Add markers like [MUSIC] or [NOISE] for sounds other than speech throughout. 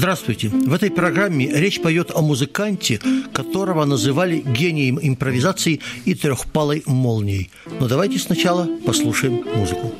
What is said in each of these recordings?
Здравствуйте. В этой программе речь поет о музыканте, которого называли гением импровизации и трехпалой молнией. Но давайте сначала послушаем музыку.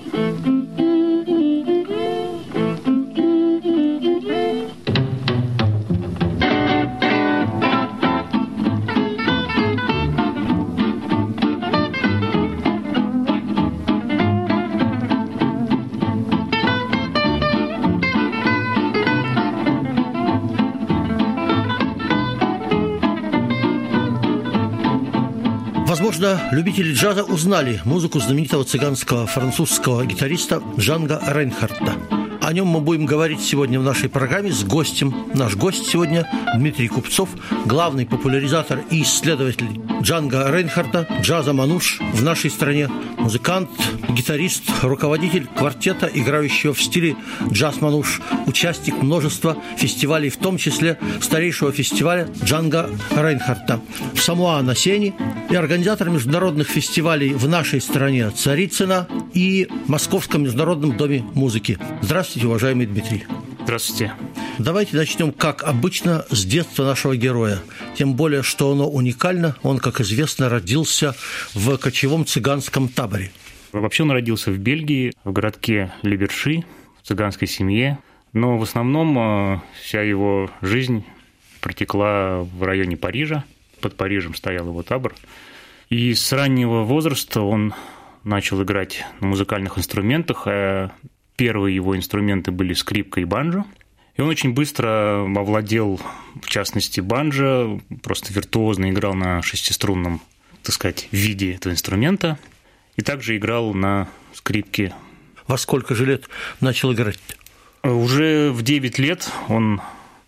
Возможно, любители джаза узнали музыку знаменитого цыганского французского гитариста Джанга Рейнхарта. О нем мы будем говорить сегодня в нашей программе с гостем. Наш гость сегодня Дмитрий Купцов, главный популяризатор и исследователь Джанга Рейнхарта, джаза Мануш в нашей стране, музыкант, гитарист, руководитель квартета, играющего в стиле джаз Мануш, участник множества фестивалей, в том числе старейшего фестиваля Джанга Рейнхарта в Самуа на Сене и организатор международных фестивалей в нашей стране Царицына и Московском международном доме музыки. Здравствуйте, уважаемый Дмитрий. Здравствуйте. Давайте начнем, как обычно, с детства нашего героя. Тем более, что оно уникально. Он, как известно, родился в кочевом цыганском таборе. Вообще он родился в Бельгии, в городке Либерши, в цыганской семье. Но в основном э, вся его жизнь протекла в районе Парижа. Под Парижем стоял его табор. И с раннего возраста он начал играть на музыкальных инструментах. А первые его инструменты были скрипка и банджо. И он очень быстро овладел, в частности, банджо, просто виртуозно играл на шестиструнном, так сказать, виде этого инструмента. И также играл на скрипке. Во сколько же лет начал играть? Уже в 9 лет он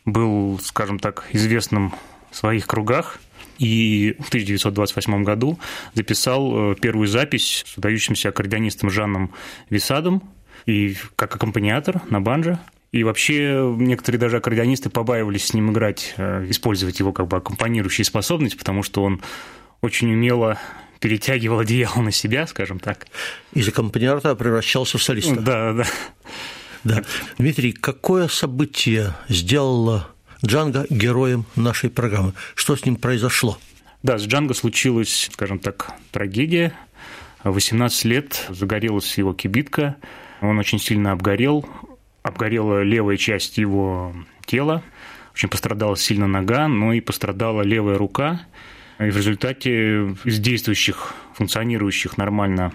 был, скажем так, известным в своих кругах – и в 1928 году записал э, первую запись с выдающимся аккордеонистом Жаном Висадом и как аккомпаниатор на банджо. И вообще некоторые даже аккордеонисты побаивались с ним играть, э, использовать его как бы аккомпанирующие способности, потому что он очень умело перетягивал одеяло на себя, скажем так. Из аккомпаниатора превращался в солиста. Да, да. Да. Дмитрий, какое событие сделало Джанго героем нашей программы. Что с ним произошло? Да, с Джанго случилась, скажем так, трагедия. В 18 лет загорелась его кибитка, он очень сильно обгорел, обгорела левая часть его тела, очень пострадала сильно нога, но и пострадала левая рука. И в результате из действующих, функционирующих нормально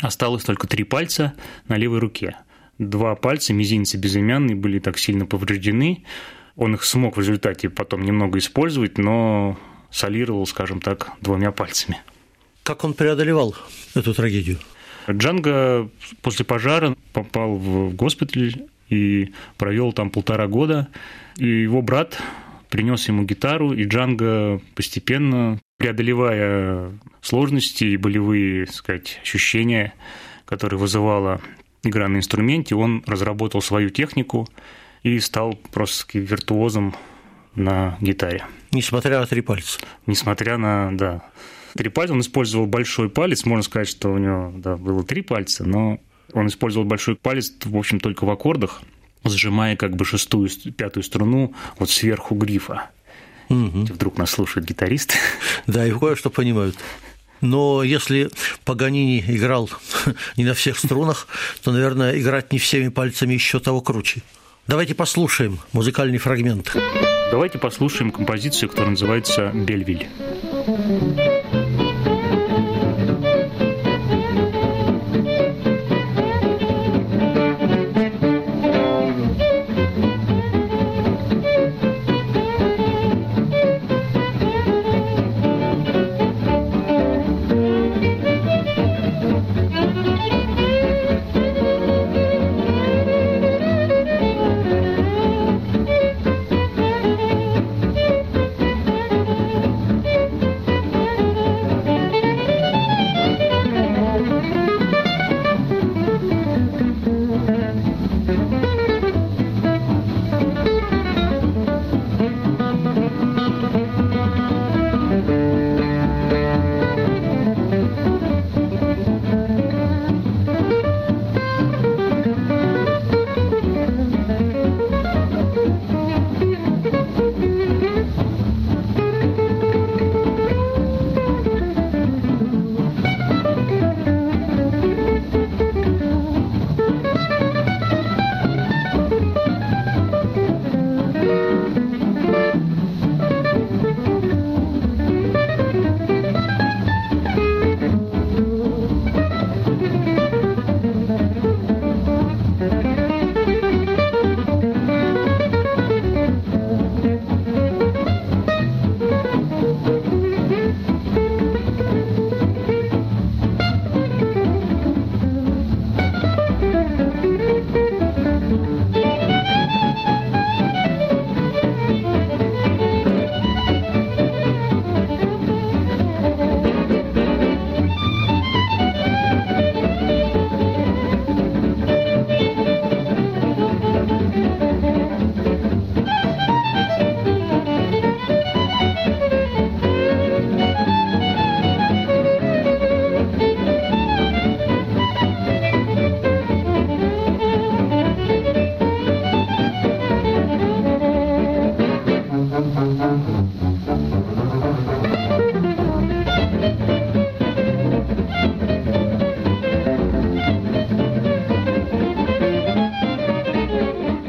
осталось только три пальца на левой руке. Два пальца, мизинец и безымянный, были так сильно повреждены, он их смог в результате потом немного использовать, но солировал, скажем так, двумя пальцами. Как он преодолевал эту трагедию? Джанго после пожара попал в госпиталь и провел там полтора года. И его брат принес ему гитару, и Джанго постепенно, преодолевая сложности и болевые, так сказать, ощущения, которые вызывала игра на инструменте, он разработал свою технику, и стал просто виртуозом на гитаре. Несмотря на три пальца. Несмотря на, да. Три пальца, он использовал большой палец, можно сказать, что у него да, было три пальца, но он использовал большой палец, в общем, только в аккордах, сжимая как бы шестую, пятую струну вот сверху грифа. Угу. Вдруг нас слушают гитаристы. [LAUGHS] Да, и кое-что понимают. Но если Паганини играл [LAUGHS] не на всех струнах, то, наверное, играть не всеми пальцами еще того круче. Давайте послушаем музыкальный фрагмент. Давайте послушаем композицию, которая называется «Бельвиль».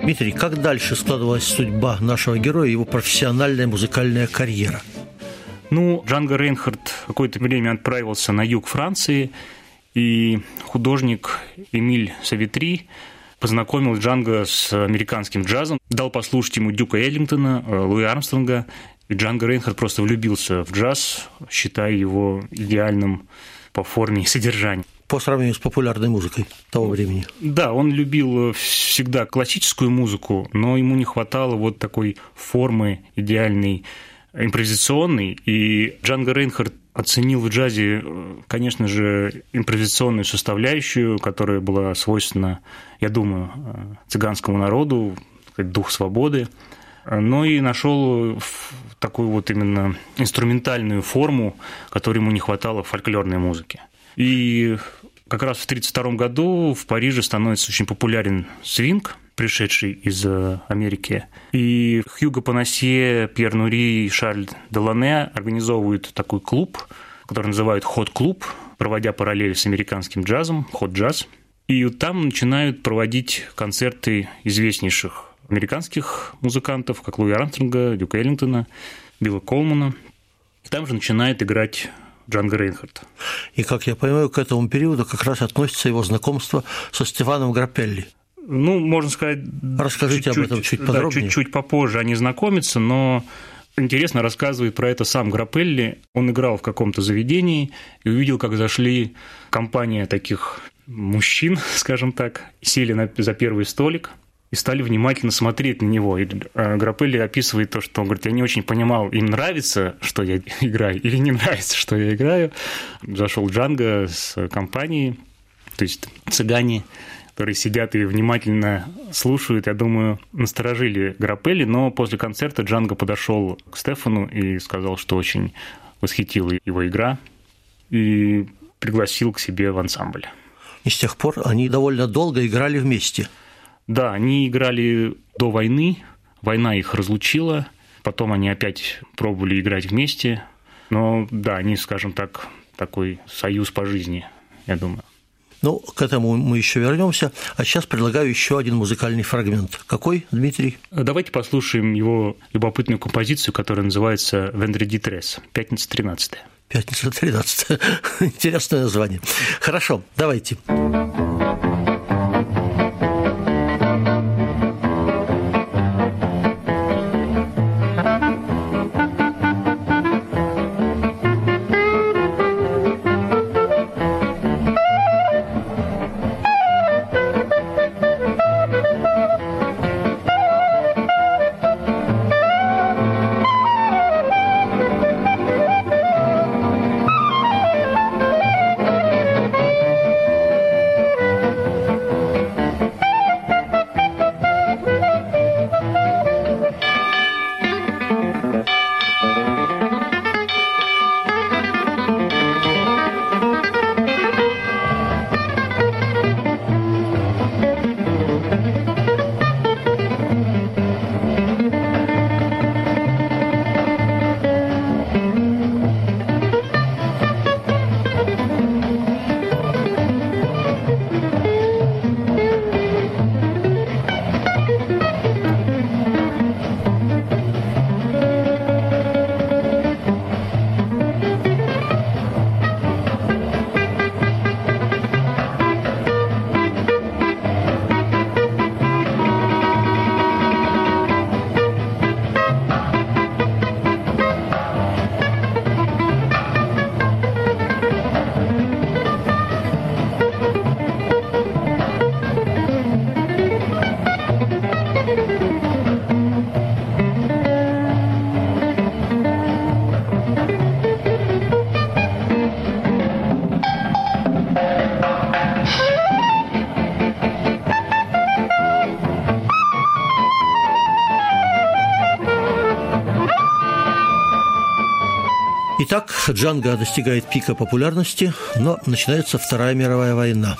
Дмитрий, как дальше складывалась судьба нашего героя, его профессиональная музыкальная карьера? Ну, Джанго Рейнхард какое-то время отправился на юг Франции, и художник Эмиль Савитри познакомил Джанго с американским джазом, дал послушать ему Дюка Эллингтона, э, Луи Армстронга, и Джанго Рейнхард просто влюбился в джаз, считая его идеальным по форме и содержанию. По сравнению с популярной музыкой того времени. Да, он любил всегда классическую музыку, но ему не хватало вот такой формы идеальной импровизационной, и Джанго Рейнхард оценил в джазе, конечно же, импровизационную составляющую, которая была свойственна, я думаю, цыганскому народу, дух свободы, но и нашел такую вот именно инструментальную форму, которой ему не хватало в фольклорной музыке. И как раз в 1932 году в Париже становится очень популярен свинг, пришедший из э, Америки. И Хьюго Панасье, Пьер Нури и Шарль Делане организовывают такой клуб, который называют «Ход-клуб», проводя параллели с американским джазом, ход-джаз. И там начинают проводить концерты известнейших американских музыкантов, как Луи Армстронга, Дюка Эллингтона, Билла Колмана. Там же начинает играть Джанго Рейнхард. И, как я понимаю, к этому периоду как раз относится его знакомство со Стефаном Грапелли. Ну, можно сказать... Расскажите об этом чуть подробнее. Да, чуть-чуть попозже они знакомятся, но интересно рассказывает про это сам Грапелли. Он играл в каком-то заведении и увидел, как зашли компания таких мужчин, [LAUGHS] скажем так, сели на, за первый столик – и стали внимательно смотреть на него. И э, Грапелли описывает то, что он говорит, я не очень понимал, им нравится, что я [LAUGHS] играю, или не нравится, что я играю. Зашел Джанго с компанией, то есть цыгане, которые сидят и внимательно слушают, я думаю, насторожили Грапелли, но после концерта Джанго подошел к Стефану и сказал, что очень восхитила его игра, и пригласил к себе в ансамбль. И с тех пор они довольно долго играли вместе – да, они играли до войны, война их разлучила, потом они опять пробовали играть вместе, но да, они, скажем так, такой союз по жизни, я думаю. Ну, к этому мы еще вернемся. А сейчас предлагаю еще один музыкальный фрагмент. Какой, Дмитрий? Давайте послушаем его любопытную композицию, которая называется «Вендреди Трес», «Пятница 13 Пятница 13 [LAUGHS] Интересное название. Хорошо, давайте. Давайте. Итак, Джанго достигает пика популярности, но начинается Вторая мировая война.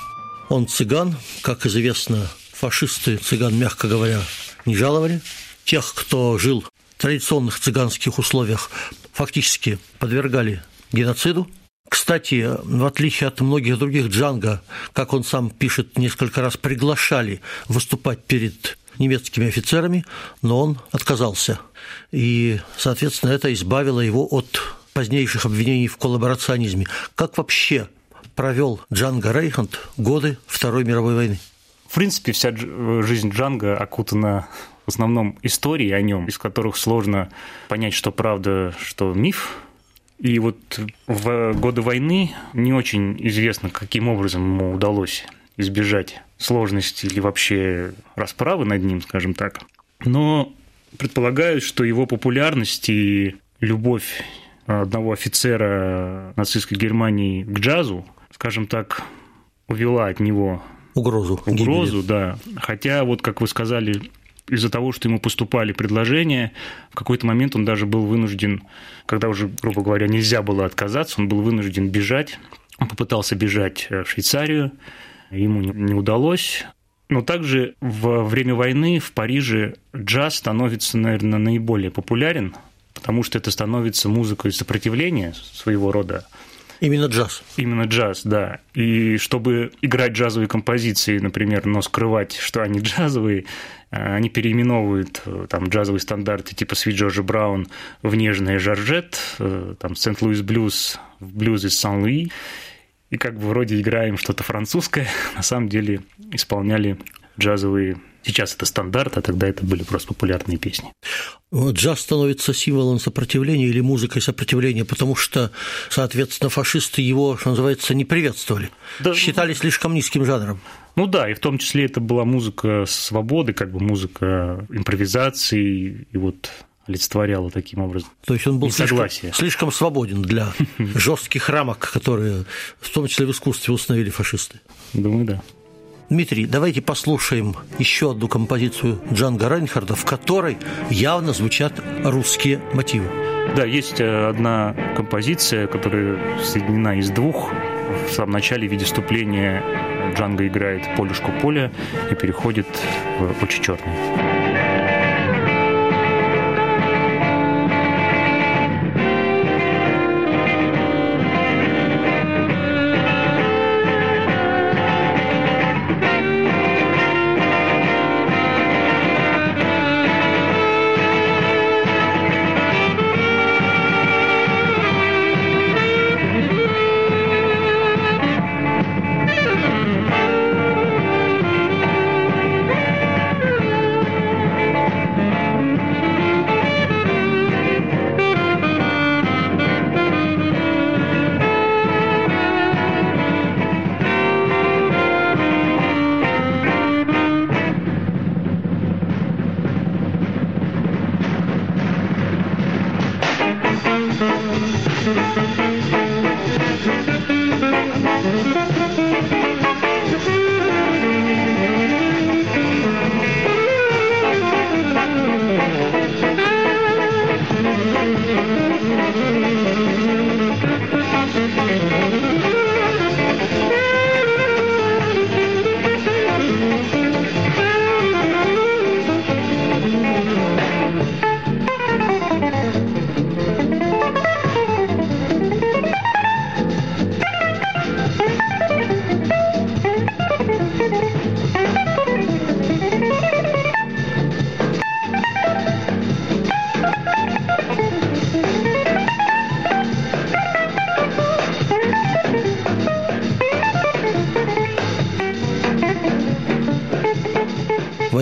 Он цыган, как известно, фашисты цыган, мягко говоря, не жаловали. Тех, кто жил в традиционных цыганских условиях, фактически подвергали геноциду. Кстати, в отличие от многих других Джанго, как он сам пишет, несколько раз приглашали выступать перед немецкими офицерами, но он отказался. И, соответственно, это избавило его от позднейших обвинений в коллаборационизме. Как вообще провел Джанго Рейхант годы Второй мировой войны? В принципе, вся жизнь Джанга окутана в основном историей о нем, из которых сложно понять, что правда, что миф. И вот в годы войны не очень известно, каким образом ему удалось избежать сложности или вообще расправы над ним, скажем так. Но предполагают, что его популярность и любовь одного офицера нацистской Германии к джазу, скажем так, увела от него угрозу. Угрозу, да. Хотя, вот как вы сказали, из-за того, что ему поступали предложения, в какой-то момент он даже был вынужден, когда уже, грубо говоря, нельзя было отказаться, он был вынужден бежать. Он попытался бежать в Швейцарию, ему не удалось. Но также во время войны в Париже джаз становится, наверное, наиболее популярен, потому что это становится музыкой сопротивления своего рода. Именно джаз. Именно джаз, да. И чтобы играть джазовые композиции, например, но скрывать, что они джазовые, э, они переименовывают э, там джазовые стандарты типа Свит Джорджа Браун в нежный Жоржет, э, там Сент-Луис Блюз в блюз из Сан-Луи. И как бы вроде играем что-то французское, [LAUGHS] на самом деле исполняли джазовые Сейчас это стандарт, а тогда это были просто популярные песни. Джаз становится символом сопротивления или музыкой сопротивления, потому что, соответственно, фашисты его, что называется, не приветствовали. Да, Считали слишком низким жанром. Ну да, и в том числе это была музыка свободы, как бы музыка импровизации, и вот олицетворяла таким образом. То есть он был слишком, слишком свободен для [LAUGHS] жестких рамок, которые в том числе в искусстве установили фашисты. Думаю, да. Дмитрий, давайте послушаем еще одну композицию Джанга Райнхарда, в которой явно звучат русские мотивы. Да, есть э, одна композиция, которая соединена из двух. В самом начале в виде вступления Джанга играет полюшку поля и переходит в очень черный.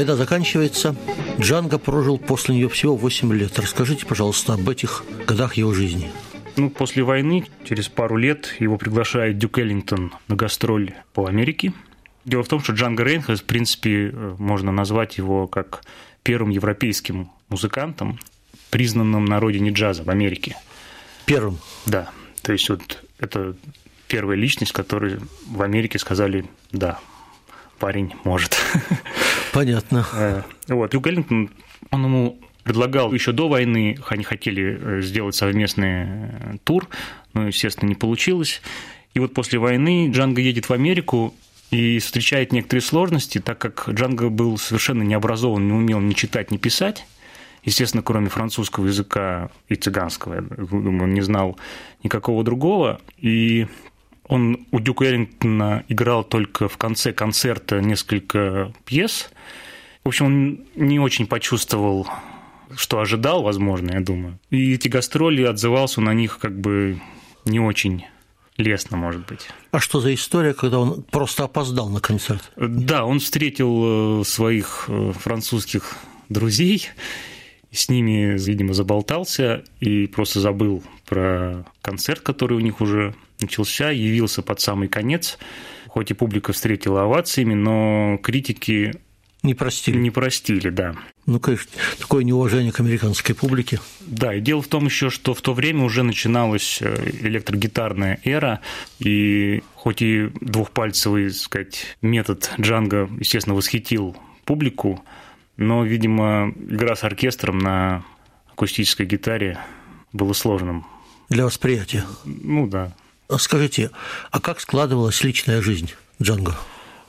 Война заканчивается. Джанго прожил после нее всего 8 лет. Расскажите, пожалуйста, об этих годах его жизни. Ну, после войны, через пару лет, его приглашает Дюк Эллингтон на гастроль по Америке. Дело в том, что Джанго Рейнхард, в принципе, можно назвать его как первым европейским музыкантом, признанным на родине джаза в Америке. Первым? Да. То есть вот это первая личность, которой в Америке сказали «да, парень может». [LAUGHS] Понятно. Э, вот. И Гэллингтон, он ему предлагал еще до войны, они хотели э, сделать совместный э, тур, но, естественно, не получилось. И вот после войны Джанго едет в Америку и встречает некоторые сложности, так как Джанго был совершенно не не умел ни читать, ни писать. Естественно, кроме французского языка и цыганского, я думаю, он не знал никакого другого. И он у Дюка Эллингтона играл только в конце концерта несколько пьес, В общем, он не очень почувствовал, что ожидал, возможно, я думаю. И эти гастроли отзывался на них как бы не очень лестно, может быть. А что за история, когда он просто опоздал на концерт? Да, он встретил э, своих э, французских друзей, с ними, видимо, заболтался и просто забыл про концерт, который у них уже начался, явился под самый конец. Хоть и публика встретила овациями, но критики не простили. Не простили, да. Ну, конечно, такое неуважение к американской публике. Да, и дело в том еще, что в то время уже начиналась э, электрогитарная эра, и хоть и двухпальцевый, так сказать, метод Джанга, естественно, восхитил публику, но, видимо, игра с оркестром на акустической гитаре было сложным. Для восприятия? Ну да. Скажите, а как складывалась личная жизнь Джанго?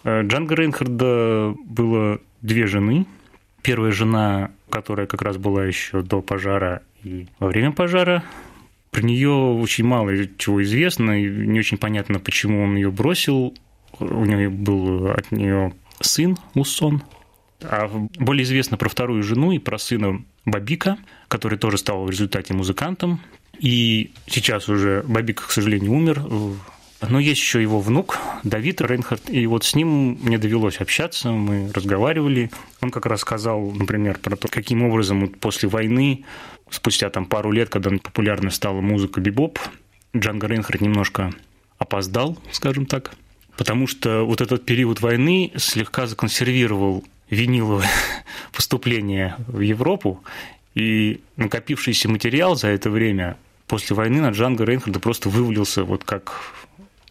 Э, Джанго Рейнхарда было две жены. Первая жена, которая как раз была еще до пожара и во время пожара, про нее очень мало чего известно, и не очень понятно, почему он ее бросил. У нее был от нее сын Усон. А более известно про вторую жену и про сына Бабика, который тоже стал в результате музыкантом. И сейчас уже Бабик, к сожалению, умер но есть еще его внук Давид Рейнхард, и вот с ним мне довелось общаться, мы разговаривали. Он как раз сказал, например, про то, каким образом после войны, спустя там пару лет, когда популярна стала музыка бибоп, Джанго Рейнхард немножко опоздал, скажем так, потому что вот этот период войны слегка законсервировал виниловое [LAUGHS] поступление в Европу, и накопившийся материал за это время после войны на Джанго Рейнхарда просто вывалился вот как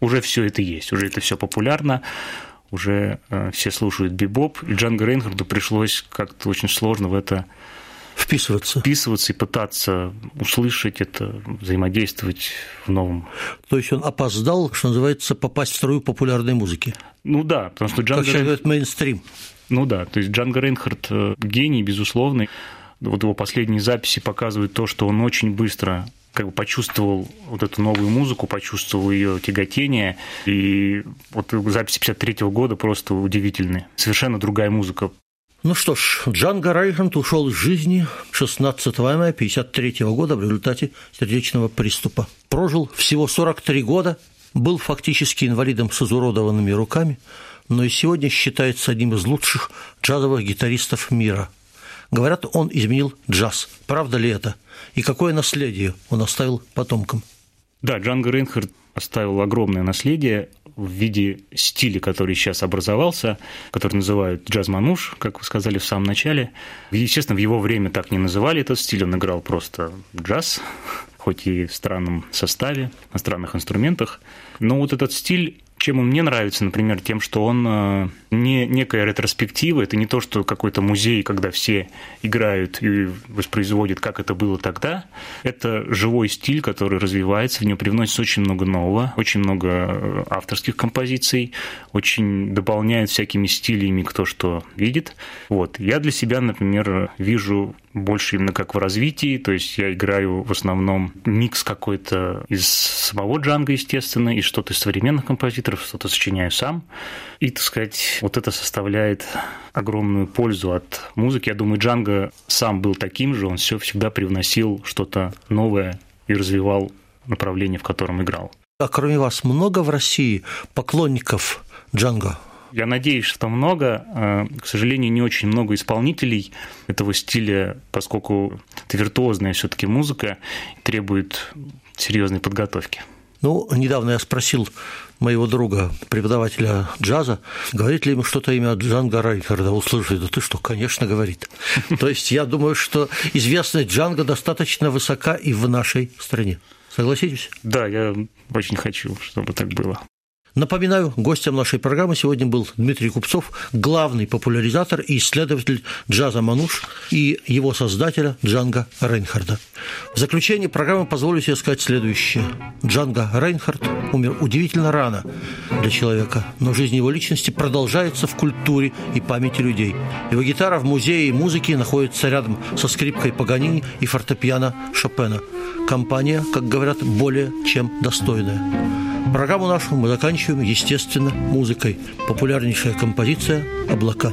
уже все это есть, уже это все популярно, уже э, все слушают бибоп, и Джанго Рейнхарду пришлось как-то очень сложно в это вписываться. вписываться и пытаться услышать это, взаимодействовать в новом. То есть он опоздал, что называется, попасть в струю популярной музыки. Ну да, потому что Джанго... Как сейчас говорят, мейнстрим. Ну да, то есть Джанго Рейнхард э, гений, безусловный. Вот его последние записи показывают то, что он очень быстро как бы почувствовал вот эту новую музыку, почувствовал ее тяготение. И вот записи 53 года просто удивительные. Совершенно другая музыка. Ну что ж, Джанго Райхант ушел из жизни 16 мая 1953 года в результате сердечного приступа. Прожил всего 43 года, был фактически инвалидом с изуродованными руками, но и сегодня считается одним из лучших джазовых гитаристов мира – Говорят, он изменил джаз. Правда ли это? И какое наследие он оставил потомкам? Да, Джанго Рейнхард оставил огромное наследие в виде стиля, который сейчас образовался, который называют джаз-мануш, как вы сказали в самом начале. Естественно, в его время так не называли этот стиль, он играл просто джаз, хоть и в странном составе, на странных инструментах. Но вот этот стиль чем он мне нравится, например, тем, что он э, не некая ретроспектива, это не то, что какой-то музей, когда все играют и воспроизводят, как это было тогда. Это живой стиль, который развивается, в него привносится очень много нового, очень много э, авторских композиций, очень дополняет всякими стилями кто что видит. Вот. Я для себя, например, вижу больше именно как в развитии, то есть я играю в основном микс какой-то из самого джанга, естественно, и что-то из современных композиторов, что-то сочиняю сам. И, так сказать, вот это составляет огромную пользу от музыки. Я думаю, Джанго сам был таким же, он все всегда привносил что-то новое и развивал направление, в котором играл. А кроме вас много в России поклонников Джанго? Я надеюсь, что много. А, к сожалению, не очень много исполнителей этого стиля, поскольку это виртуозная все-таки музыка, требует серьезной подготовки. Ну, недавно я спросил моего друга, преподавателя джаза, говорит ли ему что-то имя Джанга Райхарда, услышит, да ты что, конечно, говорит. [LAUGHS] То есть я думаю, что известность Джанга достаточно высока и в нашей стране. Согласитесь? Да, я очень хочу, чтобы так было. Напоминаю, гостем нашей программы сегодня был Дмитрий Купцов, главный популяризатор и исследователь джаза «Мануш» и его создателя Джанга Рейнхарда. В заключение программы позволю себе сказать следующее. Джанга Рейнхард умер удивительно рано для человека, но жизнь его личности продолжается в культуре и памяти людей. Его гитара в музее музыки находится рядом со скрипкой Паганини и фортепиано Шопена. Компания, как говорят, более чем достойная. Программу нашу мы заканчиваем, естественно, музыкой. Популярнейшая композиция «Облака».